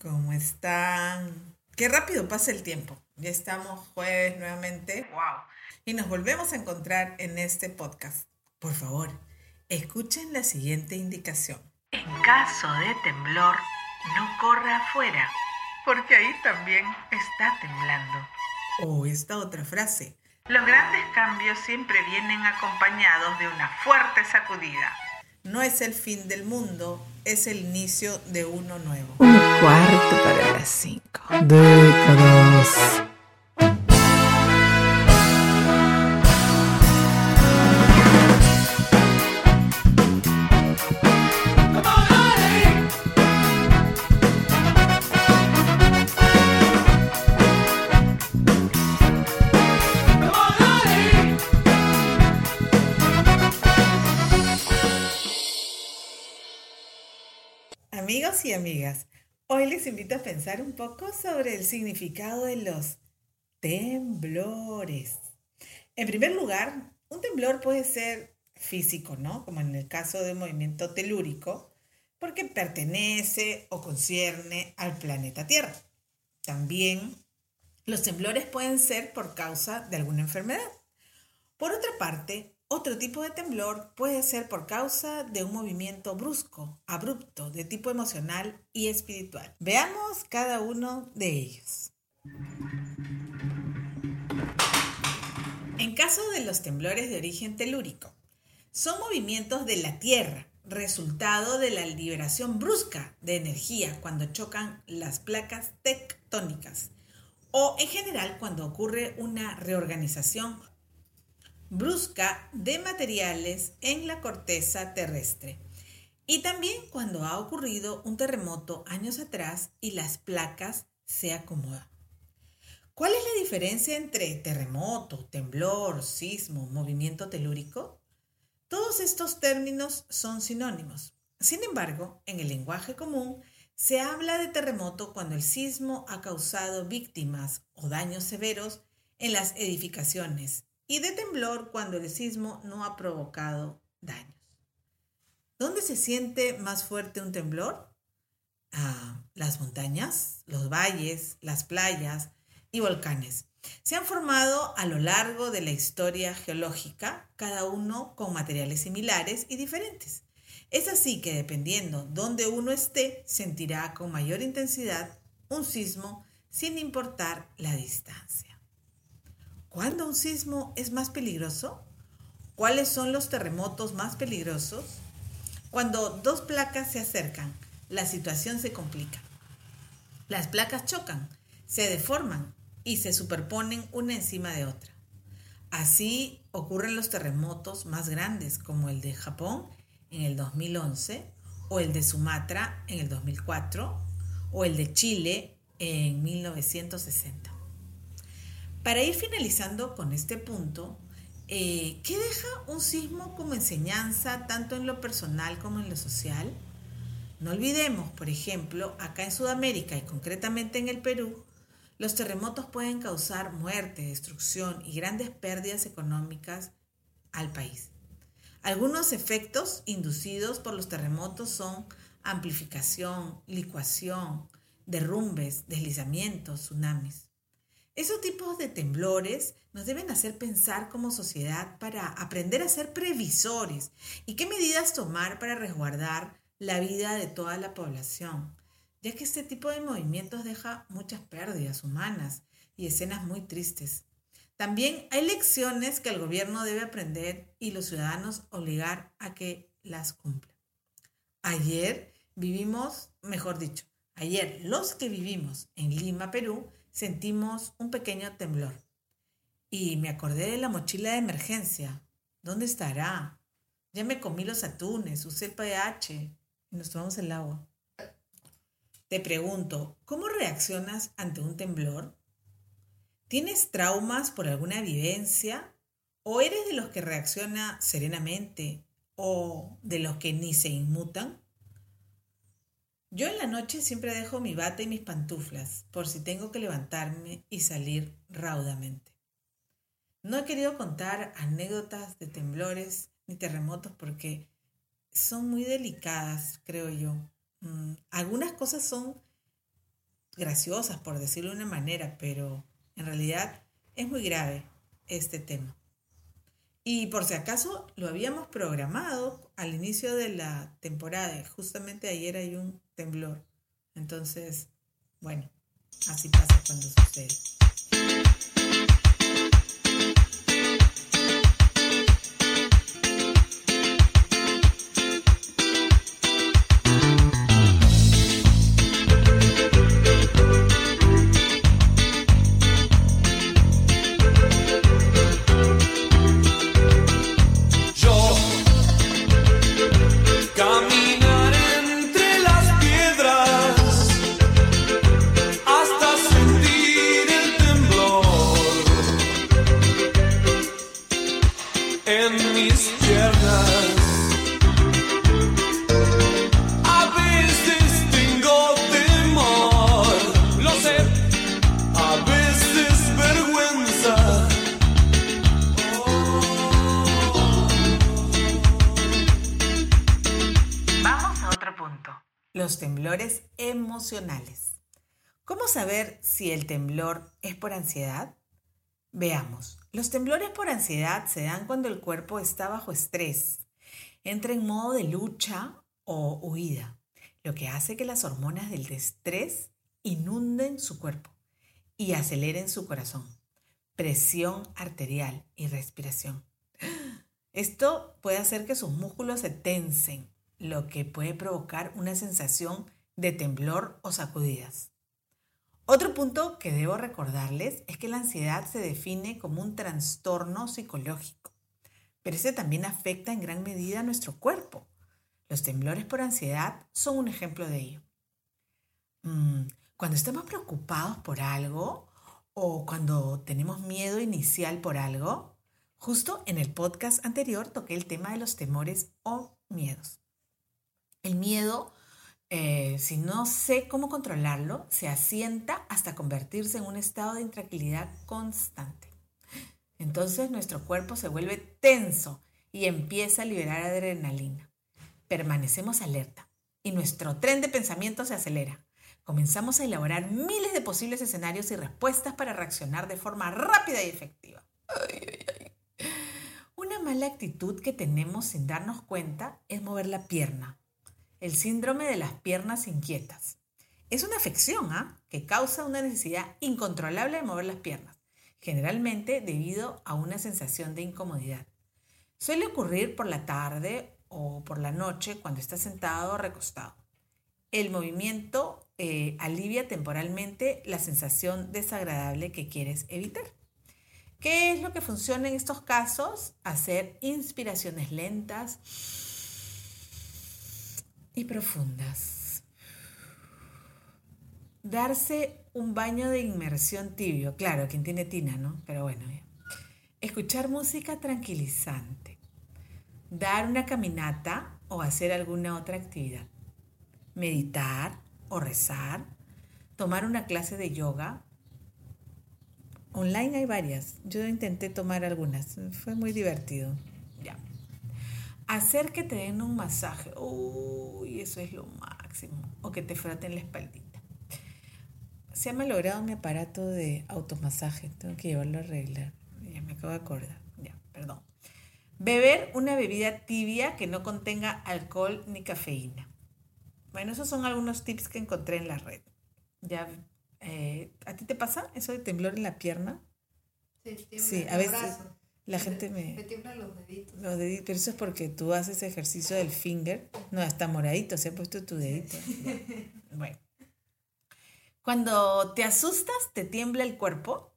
¿Cómo están? Qué rápido pasa el tiempo. Ya estamos jueves nuevamente. ¡Wow! Y nos volvemos a encontrar en este podcast. Por favor, escuchen la siguiente indicación. En caso de temblor, no corra afuera, porque ahí también está temblando. O esta otra frase. Los grandes cambios siempre vienen acompañados de una fuerte sacudida. No es el fin del mundo, es el inicio de uno nuevo. Un cuarto para las cinco. Décadas. Les invito a pensar un poco sobre el significado de los temblores. En primer lugar, un temblor puede ser físico, ¿no? Como en el caso de un movimiento telúrico, porque pertenece o concierne al planeta Tierra. También los temblores pueden ser por causa de alguna enfermedad. Por otra parte, otro tipo de temblor puede ser por causa de un movimiento brusco, abrupto, de tipo emocional y espiritual. Veamos cada uno de ellos. En caso de los temblores de origen telúrico, son movimientos de la Tierra, resultado de la liberación brusca de energía cuando chocan las placas tectónicas o en general cuando ocurre una reorganización brusca de materiales en la corteza terrestre. Y también cuando ha ocurrido un terremoto años atrás y las placas se acomodan. ¿Cuál es la diferencia entre terremoto, temblor, sismo, movimiento telúrico? Todos estos términos son sinónimos. Sin embargo, en el lenguaje común se habla de terremoto cuando el sismo ha causado víctimas o daños severos en las edificaciones y de temblor cuando el sismo no ha provocado daños. ¿Dónde se siente más fuerte un temblor? Ah, las montañas, los valles, las playas y volcanes. Se han formado a lo largo de la historia geológica, cada uno con materiales similares y diferentes. Es así que dependiendo dónde uno esté, sentirá con mayor intensidad un sismo sin importar la distancia. ¿Cuándo un sismo es más peligroso? ¿Cuáles son los terremotos más peligrosos? Cuando dos placas se acercan, la situación se complica. Las placas chocan, se deforman y se superponen una encima de otra. Así ocurren los terremotos más grandes como el de Japón en el 2011 o el de Sumatra en el 2004 o el de Chile en 1960. Para ir finalizando con este punto, eh, ¿qué deja un sismo como enseñanza tanto en lo personal como en lo social? No olvidemos, por ejemplo, acá en Sudamérica y concretamente en el Perú, los terremotos pueden causar muerte, destrucción y grandes pérdidas económicas al país. Algunos efectos inducidos por los terremotos son amplificación, licuación, derrumbes, deslizamientos, tsunamis. Esos tipos de temblores nos deben hacer pensar como sociedad para aprender a ser previsores y qué medidas tomar para resguardar la vida de toda la población, ya que este tipo de movimientos deja muchas pérdidas humanas y escenas muy tristes. También hay lecciones que el gobierno debe aprender y los ciudadanos obligar a que las cumplan. Ayer vivimos, mejor dicho, ayer los que vivimos en Lima, Perú, sentimos un pequeño temblor. Y me acordé de la mochila de emergencia. ¿Dónde estará? Ya me comí los atunes, usé el pH y nos tomamos el agua. Te pregunto, ¿cómo reaccionas ante un temblor? ¿Tienes traumas por alguna vivencia? ¿O eres de los que reacciona serenamente? ¿O de los que ni se inmutan? Yo en la noche siempre dejo mi bata y mis pantuflas por si tengo que levantarme y salir raudamente. No he querido contar anécdotas de temblores ni terremotos porque son muy delicadas, creo yo. Mm, algunas cosas son graciosas, por decirlo de una manera, pero en realidad es muy grave este tema. Y por si acaso lo habíamos programado al inicio de la temporada. Justamente ayer hay un temblor. Entonces, bueno, así pasa cuando sucede. Temblores emocionales. ¿Cómo saber si el temblor es por ansiedad? Veamos, los temblores por ansiedad se dan cuando el cuerpo está bajo estrés, entra en modo de lucha o huida, lo que hace que las hormonas del estrés inunden su cuerpo y aceleren su corazón, presión arterial y respiración. Esto puede hacer que sus músculos se tensen, lo que puede provocar una sensación de temblor o sacudidas. Otro punto que debo recordarles es que la ansiedad se define como un trastorno psicológico, pero ese también afecta en gran medida a nuestro cuerpo. Los temblores por ansiedad son un ejemplo de ello. Mm, cuando estamos preocupados por algo o cuando tenemos miedo inicial por algo, justo en el podcast anterior toqué el tema de los temores o miedos. El miedo, eh, si no sé cómo controlarlo, se asienta hasta convertirse en un estado de intranquilidad constante. Entonces nuestro cuerpo se vuelve tenso y empieza a liberar adrenalina. Permanecemos alerta y nuestro tren de pensamiento se acelera. Comenzamos a elaborar miles de posibles escenarios y respuestas para reaccionar de forma rápida y efectiva. Una mala actitud que tenemos sin darnos cuenta es mover la pierna el síndrome de las piernas inquietas. Es una afección ¿ah? que causa una necesidad incontrolable de mover las piernas, generalmente debido a una sensación de incomodidad. Suele ocurrir por la tarde o por la noche cuando estás sentado o recostado. El movimiento eh, alivia temporalmente la sensación desagradable que quieres evitar. ¿Qué es lo que funciona en estos casos? Hacer inspiraciones lentas y profundas. Darse un baño de inmersión tibio. Claro, quien tiene tina, ¿no? Pero bueno. Escuchar música tranquilizante. Dar una caminata o hacer alguna otra actividad. Meditar o rezar. Tomar una clase de yoga. Online hay varias. Yo intenté tomar algunas. Fue muy divertido. Hacer que te den un masaje. Uy, eso es lo máximo. O que te froten la espaldita. Se ha malogrado mi aparato de automasaje. Tengo que llevarlo a arreglar. Ya me acabo de acordar. Ya, perdón. Beber una bebida tibia que no contenga alcohol ni cafeína. Bueno, esos son algunos tips que encontré en la red. Ya, eh, ¿A ti te pasa eso de temblor en la pierna? Sí, sí a veces. La gente me... Me tiemblan los deditos. Los deditos, pero eso es porque tú haces ejercicio del finger. No, está moradito, se ha puesto tu dedito. Bueno. Cuando te asustas, te tiembla el cuerpo.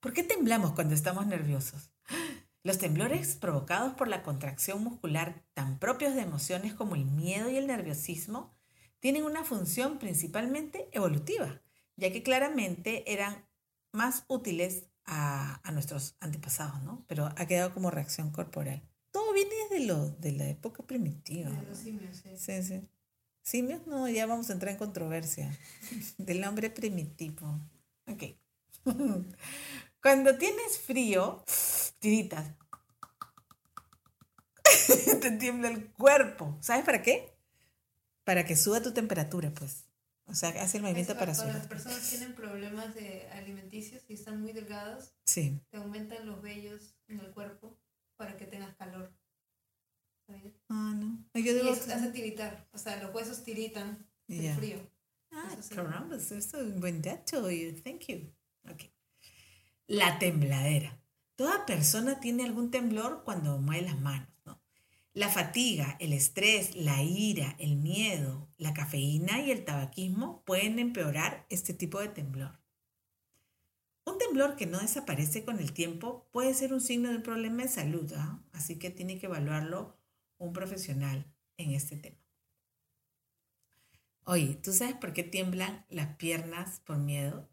¿Por qué temblamos cuando estamos nerviosos? Los temblores provocados por la contracción muscular, tan propios de emociones como el miedo y el nerviosismo, tienen una función principalmente evolutiva, ya que claramente eran más útiles a, nuestros antepasados, ¿no? Pero ha quedado como reacción corporal. Todo viene desde lo, de la época primitiva. De los simios, sí. Sí, sí. Simios, no, ya vamos a entrar en controversia. Del hombre primitivo. Ok. Cuando tienes frío, tiritas. Te tiembla el cuerpo. ¿Sabes para qué? Para que suba tu temperatura, pues. O sea, hace el movimiento Es para Cuando las subir. personas tienen problemas de alimenticios y están muy delgadas, Sí. te aumentan los vellos en el cuerpo para que tengas calor. Ah, no. Yo Y eso hace tiritar, o sea, los huesos tiritan del Ya. frío. Ah, Eso caramba, eso es un buen dato. Thank you. Ok. La tembladera. Toda persona tiene algún temblor cuando mueve las manos, ¿no? La fatiga, el estrés, la ira, el miedo, la cafeína y el tabaquismo pueden empeorar este tipo de temblor. Un temblor que no desaparece con el tiempo puede ser un signo de un problema de salud, ¿ah? así que tiene que evaluarlo un profesional en este tema. Oye, ¿tú sabes por qué tiemblan las piernas por miedo?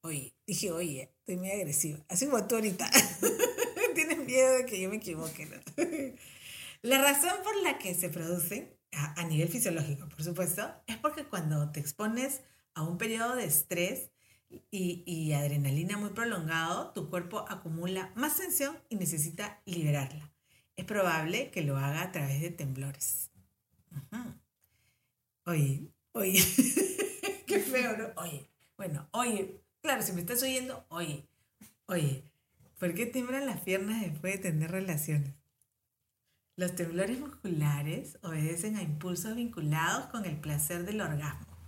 Oye, dije, oye, estoy muy agresiva. Así como tú ahorita. Tienes miedo de que yo me equivoque. ¿no? la razón por la que se producen, a, nivel fisiológico, por supuesto, es porque cuando te expones a un periodo de estrés y, adrenalina muy prolongado, tu cuerpo acumula más tensión y necesita liberarla. Es probable que lo haga a través de temblores. Oye, oye, qué feo, ¿no? Oye, bueno, oye, claro, si me estás oyendo, oye, oye, ¿por qué tiemblan las piernas después de tener relaciones? Los temblores musculares obedecen a impulsos vinculados con el placer del orgasmo.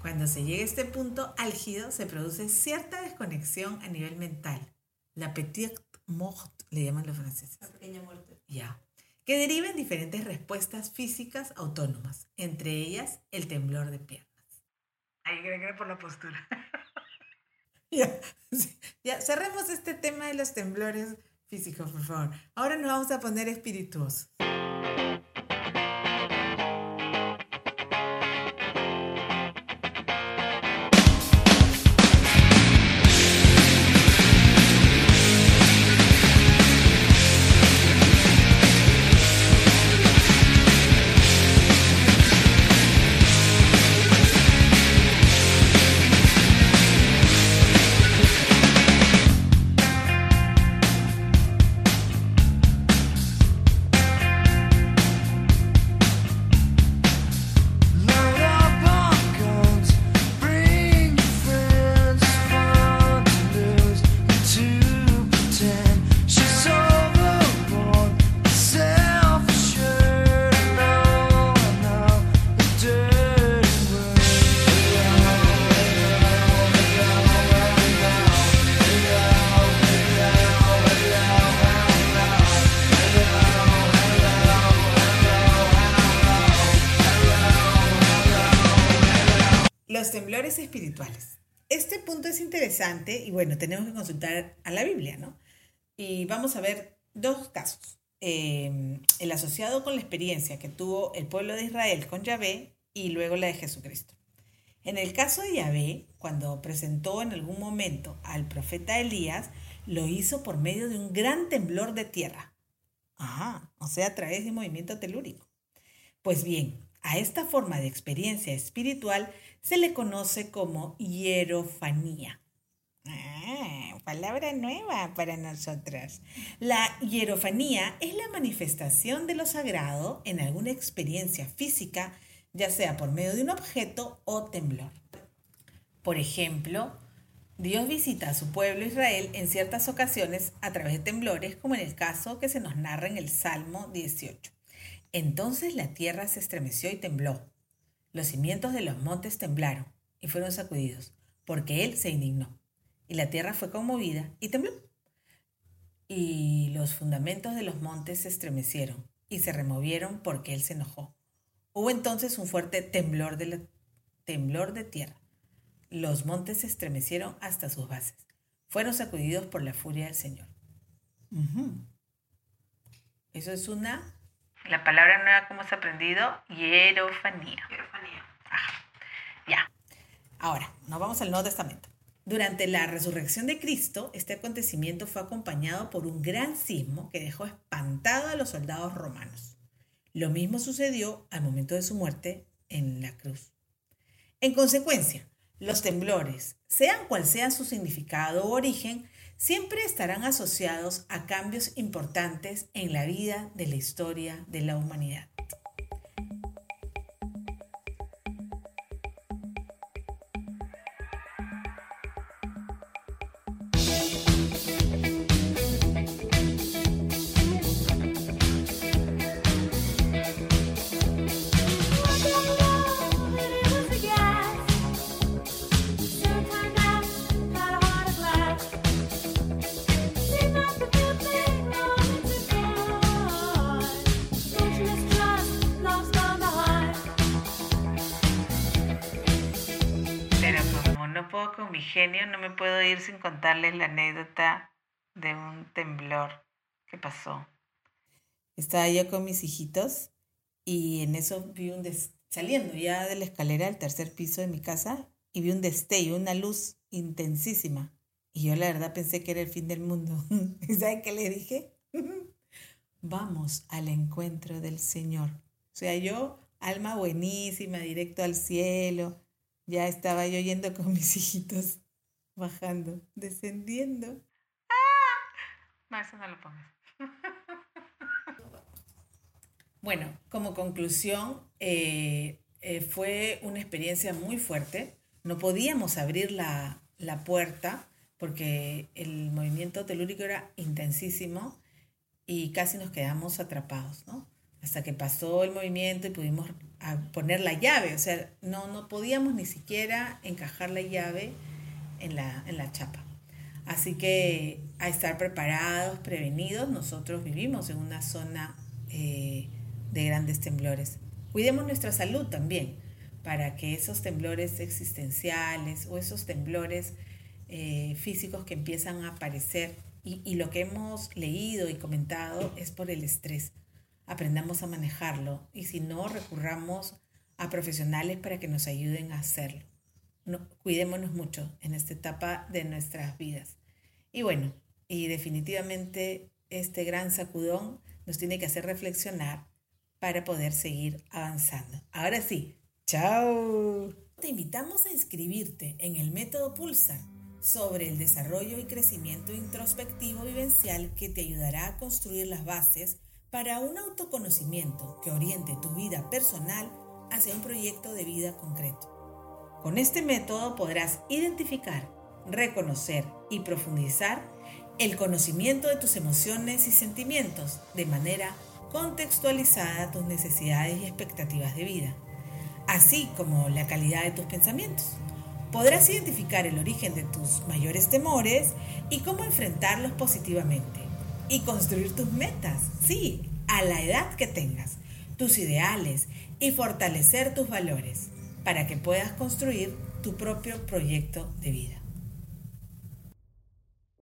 Cuando se llega a este punto álgido, se produce cierta desconexión a nivel mental. La petite mort, le llaman los franceses. La pequeña muerte. Ya. Que deriva en diferentes respuestas físicas autónomas, entre ellas el temblor de piernas. Ahí creo por la postura. ya, sí, ya, cerremos este tema de los temblores físicos, por favor. Ahora nos vamos a poner espirituosos. Los temblores espirituales. Este punto es interesante y bueno, tenemos que consultar a la Biblia, ¿no? Y vamos a ver dos casos. Eh, el asociado con la experiencia que tuvo el pueblo de Israel con Yahvé y luego la de Jesucristo. En el caso de Yahvé, cuando presentó en algún momento al profeta Elías, lo hizo por medio de un gran temblor de tierra. Ajá, o sea, a través de un movimiento telúrico. Pues bien, a esta forma de experiencia espiritual se le conoce como hierofanía. Ah, palabra nueva para nosotras. La hierofanía es la manifestación de lo sagrado en alguna experiencia física, ya sea por medio de un objeto o temblor. Por ejemplo, Dios visita a su pueblo Israel en ciertas ocasiones a través de temblores, como en el caso que se nos narra en el Salmo 18. Entonces la tierra se estremeció y tembló. Los cimientos de los montes temblaron y fueron sacudidos, porque él se indignó. Y la tierra fue conmovida y tembló. Y los fundamentos de los montes se estremecieron y se removieron porque él se enojó. Hubo entonces un fuerte temblor de, la- temblor de tierra. Los montes se estremecieron hasta sus bases. Fueron sacudidos por la furia del Señor. Eso es una... La palabra nueva que hemos aprendido, hierofanía. Ahora, nos vamos al Nuevo Testamento. Durante la resurrección de Cristo, este acontecimiento fue acompañado por un gran sismo que dejó espantado a los soldados romanos. Lo mismo sucedió al momento de su muerte en la cruz. En consecuencia, los temblores, sean cual sea su significado o origen, siempre estarán asociados a cambios importantes en la vida de la historia de la humanidad. No me puedo ir sin contarles la anécdota de un temblor que pasó. Estaba yo con mis hijitos y en eso vi un saliendo ya de la escalera al tercer piso de mi casa y vi un destello, una luz intensísima. Y yo la verdad pensé que era el fin del mundo. ¿Y saben qué le dije? Vamos al encuentro del Señor. O sea, yo, alma buenísima, directo al cielo, ya estaba yo yendo con mis hijitos, bajando, descendiendo. No, eso no lo pongas. Bueno, como conclusión, eh, eh, fue una experiencia muy fuerte. No podíamos abrir la, la puerta porque el movimiento telúrico era intensísimo y casi nos quedamos atrapados, ¿no? Hasta que pasó el movimiento y pudimos poner la llave. O sea, no, no podíamos ni siquiera encajar la llave en la, en la chapa. Así que a estar preparados, prevenidos, nosotros vivimos en una zona eh, de grandes temblores. Cuidemos nuestra salud también, para que esos temblores existenciales o esos temblores eh, físicos que empiezan a aparecer, y, y lo que hemos leído y comentado es por el estrés. Aprendamos a manejarlo y si no, recurramos a profesionales para que nos ayuden a hacerlo no- cuidémonos mucho en esta etapa de nuestras vidas. Y bueno, y definitivamente este gran sacudón nos tiene que hacer reflexionar para poder seguir avanzando. Ahora sí, chao. Te invitamos a inscribirte en el método Pulsar sobre el desarrollo y crecimiento introspectivo vivencial que te ayudará a construir las bases para un autoconocimiento que oriente tu vida personal hacia un proyecto de vida concreto. Con este método podrás identificar, reconocer y profundizar el conocimiento de tus emociones y sentimientos de manera contextualizada a tus necesidades y expectativas de vida, así como la calidad de tus pensamientos. Podrás identificar el origen de tus mayores temores y cómo enfrentarlos positivamente. Y construir tus metas, sí, a la edad que tengas, tus ideales y fortalecer tus valores para que puedas construir tu propio proyecto de vida.